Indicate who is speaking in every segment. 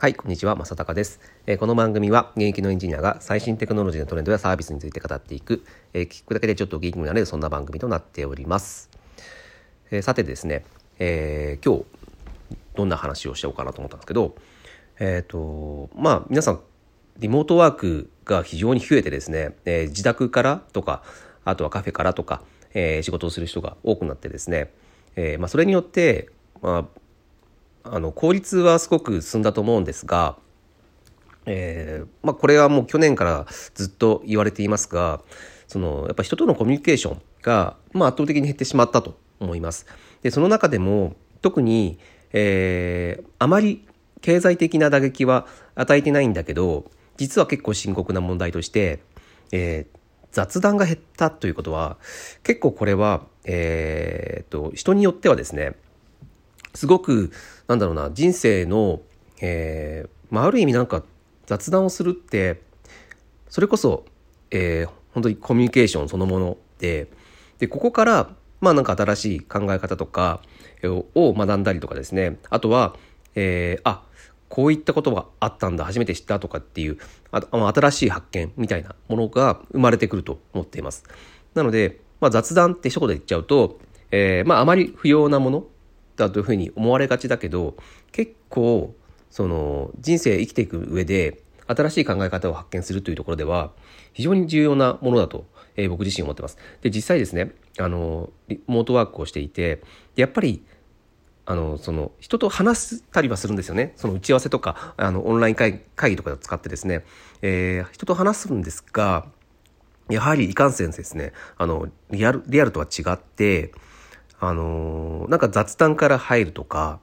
Speaker 1: はい、こんにちは、正隆です、えー、この番組は現役のエンジニアが最新テクノロジーのトレンドやサービスについて語っていく、えー、聞くだけでちょっと元気になれるそんな番組となっております。えー、さてですね、え今日どんな話をしようかなと思ったんですけど、えっ、と、まあ皆さんリモートワークが非常に増えてですね、え自宅からとか、あとはカフェからとか、え仕事をする人が多くなってですね、えまあ、それによって、まあ、あの効率はすごく進んだと思うんですが、えーまあ、これはもう去年からずっと言われていますがそのやっぱ人とのコミュニケーションが、まあ、圧倒的に減ってしまったと思います。でその中でも特に、えー、あまり経済的な打撃は与えてないんだけど実は結構深刻な問題として、えー、雑談が減ったということは結構これは、えーと人によってはですねすごくなんだろうな人生の、えーまあ、ある意味なんか雑談をするってそれこそ、えー、本当にコミュニケーションそのものででここからまあなんか新しい考え方とかを学んだりとかですねあとは、えー、あこういったことがあったんだ初めて知ったとかっていうあ新しい発見みたいなものが生まれてくると思っています。なので、まあ、雑談って一言で言っちゃうと、えー、まああまり不要なものだというふうに思われがちだけど結構その人生生きていく上で新しい考え方を発見するというところでは非常に重要なものだと、えー、僕自身思ってます。で実際ですねあのリモートワークをしていてやっぱりあのその人と話したりはするんですよねその打ち合わせとかあのオンライン会議とかを使ってですね、えー、人と話すんですがやはりいかんせんですねあのリアルリアルとは違ってあのー、なんか雑談から入るとか、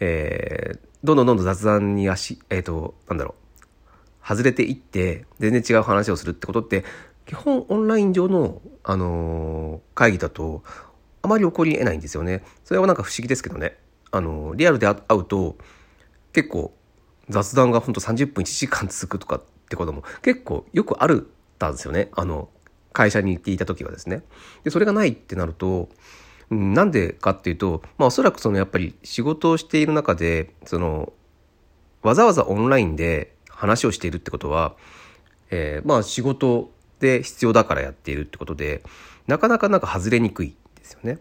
Speaker 1: えー、どんどんどんどん雑談に足、えっ、ー、と、なんだろう、外れていって、全然違う話をするってことって、基本オンライン上の、あのー、会議だと、あまり起こり得ないんですよね。それはなんか不思議ですけどね。あのー、リアルで会うと、結構雑談がほんと30分1時間続くとかってことも結構よくあるたんですよね。あの、会社に行っていた時はですね。で、それがないってなると、なんでかっていうと、まあ、おそらくそのやっぱり仕事をしている中でそのわざわざオンラインで話をしているってことは、えー、まあ仕事で必要だからやっているってことでなかなかなんか外れにくいですよね。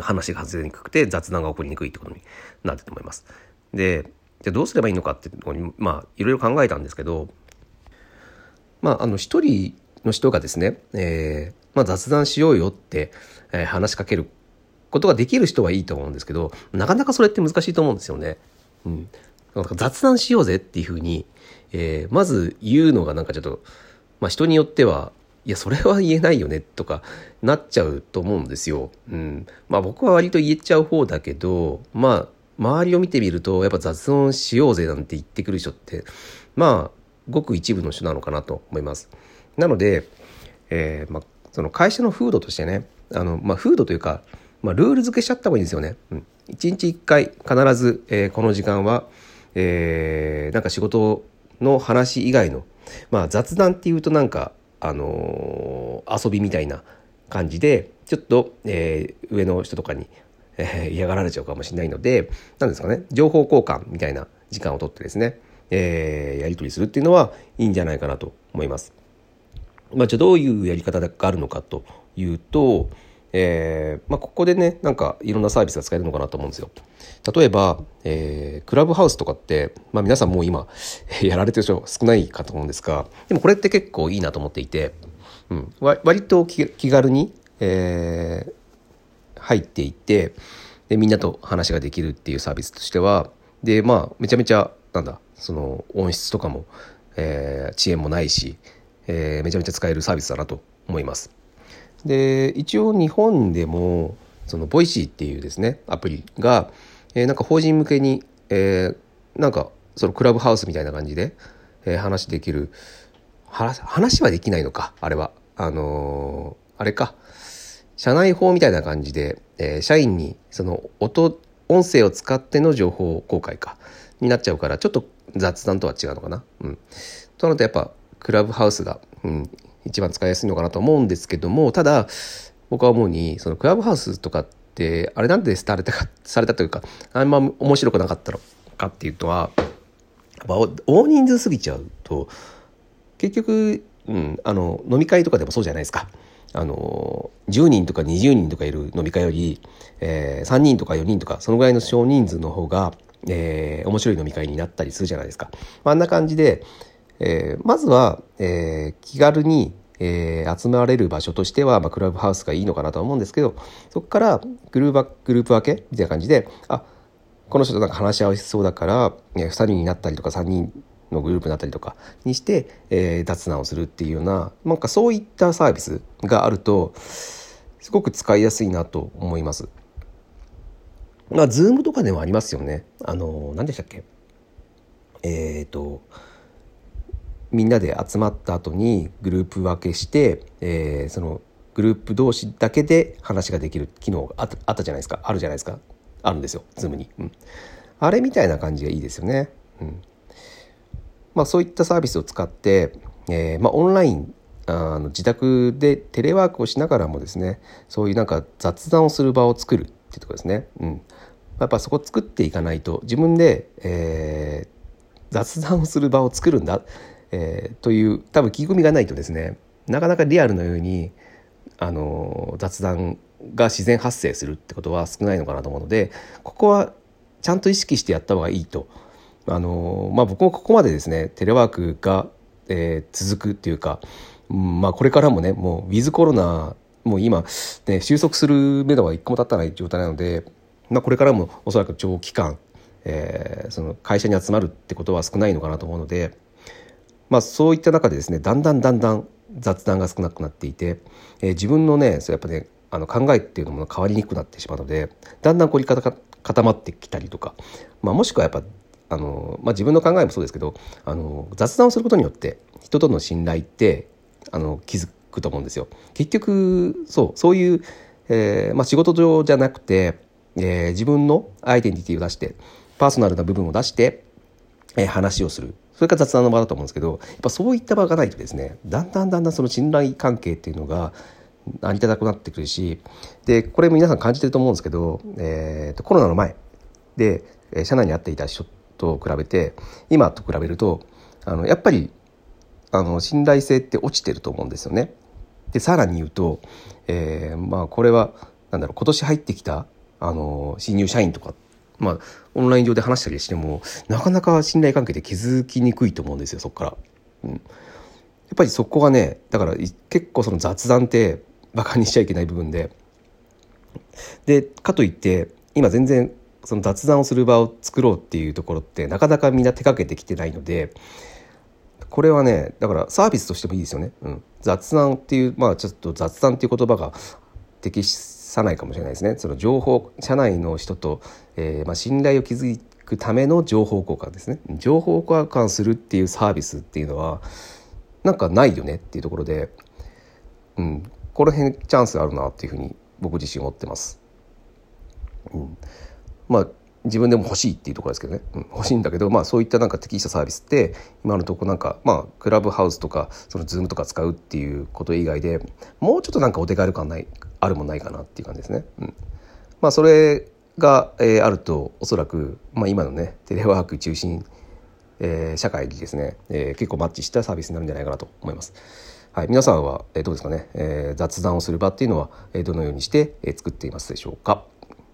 Speaker 1: 話が外れにくくて雑談が起こりにくいってことになってると思います。でじゃどうすればいいのかっていうとこにまあいろいろ考えたんですけどまああの一人の人がですね、えーまあ、雑談しようよって、えー、話しかけることができる人はいいと思うんですけど、なかなかそれって難しいと思うんですよね。うん。なんか雑談しようぜっていうふうに、えー、まず言うのがなんかちょっと、まあ人によっては、いや、それは言えないよねとかなっちゃうと思うんですよ。うん。まあ僕は割と言えちゃう方だけど、まあ周りを見てみると、やっぱ雑談しようぜなんて言ってくる人って、まあごく一部の人なのかなと思います。なので、えー、まあその会社の風土としてねあの、まあ、風土というか、まあ、ルール付けしちゃった方がいいんですよね。うん、1日1回必ず、えー、この時間は、えー、なんか仕事の話以外の、まあ、雑談っていうとなんか、あのー、遊びみたいな感じでちょっと、えー、上の人とかに、えー、嫌がられちゃうかもしれないので何ですかね情報交換みたいな時間をとってですね、えー、やり取りするっていうのはいいんじゃないかなと思います。まあ、じゃあどういうやり方があるのかというと、えーまあ、ここでねなんかいろんなサービスが使えるのかなと思うんですよ。例えば、えー、クラブハウスとかって、まあ、皆さんもう今 やられてる人少ないかと思うんですがでもこれって結構いいなと思っていて、うん、割と気軽に、えー、入っていってでみんなと話ができるっていうサービスとしてはでまあめちゃめちゃなんだその音質とかも、えー、遅延もないしえー、めちゃめちゃ使えるサービスだなと思います。で一応日本でもそのボイシーっていうですねアプリが、えー、なんか法人向けに、えー、なんかそのクラブハウスみたいな感じで、えー、話できる話はできないのかあれはあのー、あれか社内報みたいな感じで、えー、社員にその音音声を使っての情報公開かになっちゃうからちょっと雑談とは違うのかな。うん、となるとやっぱクラブハウスが、うん、一番使いやすいのかなと思うんですけどもただ僕は思うにそのクラブハウスとかってあれなんで廃れたかされたというかあんま面白くなかったのかっていうのはぱ大人数過ぎちゃうと結局、うん、あの飲み会とかでもそうじゃないですか。あの10人とか20人とかいる飲み会より、えー、3人とか4人とかそのぐらいの少人数の方が、えー、面白い飲み会になったりするじゃないですか。あんな感じで、えー、まずは、えー、気軽に、えー、集まれる場所としては、まあ、クラブハウスがいいのかなとは思うんですけどそこからグループグループ分け？みたいな感じであこの人となんか話し合わせそうだから、え、2人になったりとか3人のグループになったりとかにして、えー、雑談をするっていうようななんかそういったサービスがあるとすごく使いやすいなと思います。まあ、ズームとかでもありますよね。あの、何でしたっけ？えっ、ー、と、みんなで集まった後にグループ分けして、えー、そのグループ同士だけで話ができる機能があったじゃないですか。あるじゃないですか。あるんですよ、ズームに。うん。あれみたいな感じがいいですよね。うん。まあ、そういったサービスを使って、えー、まあ、オンラインあの自宅でテレワークをしながらもですねそういうなんか雑談をする場を作るっていうところですね。うん、やっぱそこ作っていかないと自分で、えー、雑談をする場を作るんだ、えー、という多分意気込みがないとですねなかなかリアルのようにあの雑談が自然発生するってことは少ないのかなと思うのでここはちゃんと意識してやった方がいいと。あのまあ、僕もここまでですねテレワークが、えー、続くっていうか、うんまあ、これからもねもうウィズコロナもう今、ね、収束する目処は一個も立たない状態なので、まあ、これからもおそらく長期間、えー、その会社に集まるってことは少ないのかなと思うので、まあ、そういった中でですねだんだんだんだん雑談が少なくなっていて、えー、自分のねそやっぱねあの考えっていうのも変わりにくくなってしまうのでだんだん凝り固まってきたりとか、まあ、もしくはやっぱあの、まあ、自分の考えもそうですけどあの雑談をすることによって人との信頼ってあの気づくと思うんですよ。結局そうそういう、えーまあ、仕事上じゃなくて、えー、自分のアイデンティティを出してパーソナルな部分を出して、えー、話をするそれが雑談の場だと思うんですけどやっぱそういった場がないとですねだんだんだんだんその信頼関係っていうのが成り立たなくなってくるしでこれ皆さん感じてると思うんですけど、えーと、コロナの前で社内に会っていた人と比べて今と比べるとあのやっぱりあの信頼性って落ちてると思うんですよね。でさらに言うと、えー、まあこれはなんだろう今年入ってきたあの新入社員とか、まあ、オンライン上で話したりしてもなかなか信頼関係で築きにくいと思うんですよそこから。うん、やっぱりそこがねだから結構その雑談ってバカにしちゃいけない部分ででかといって今全然その雑談をする場を作ろうっていうところってなかなかみんな手かけてきてないのでこれはねだからサービスとしてもいいですよね。うん、雑談っていうまあちょっと雑談っていう言葉が適しさないかもしれないですね。その情報社内の人と、えー、まあ、信頼を築くための情報交換ですね。情報交換するっていうサービスっていうのはなんかないよねっていうところで、うん、この辺チャンスあるなっていうふうに僕自身思ってます。うんまあ自分でも欲しいっていうところですけどね、うん、欲しいんだけど、まあ、そういったなんか適したサービスって今のとこなんか、まあ、クラブハウスとかそのズームとか使うっていうこと以外でもうちょっとなんかお手軽感ないあるもないかなっていう感じですね。うん、まあ、それが、えー、あるとおそらく、まあ、今のねテレワーク中心、えー、社会にですね、えー、結構マッチしたサービスになるんじゃないかなと思います。はい、皆さんは、えー、どうですかね、えー、雑談をする場っていうのは、えー、どのようにして、えー、作っていますでしょうか。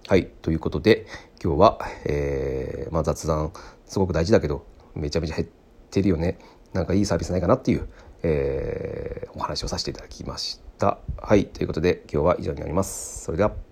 Speaker 1: はい。ということで、今日は、えー、まあ、雑談、すごく大事だけど、めちゃめちゃ減ってるよね。なんかいいサービスないかなっていう、えー、お話をさせていただきました。はい。ということで、今日は以上になります。それでは。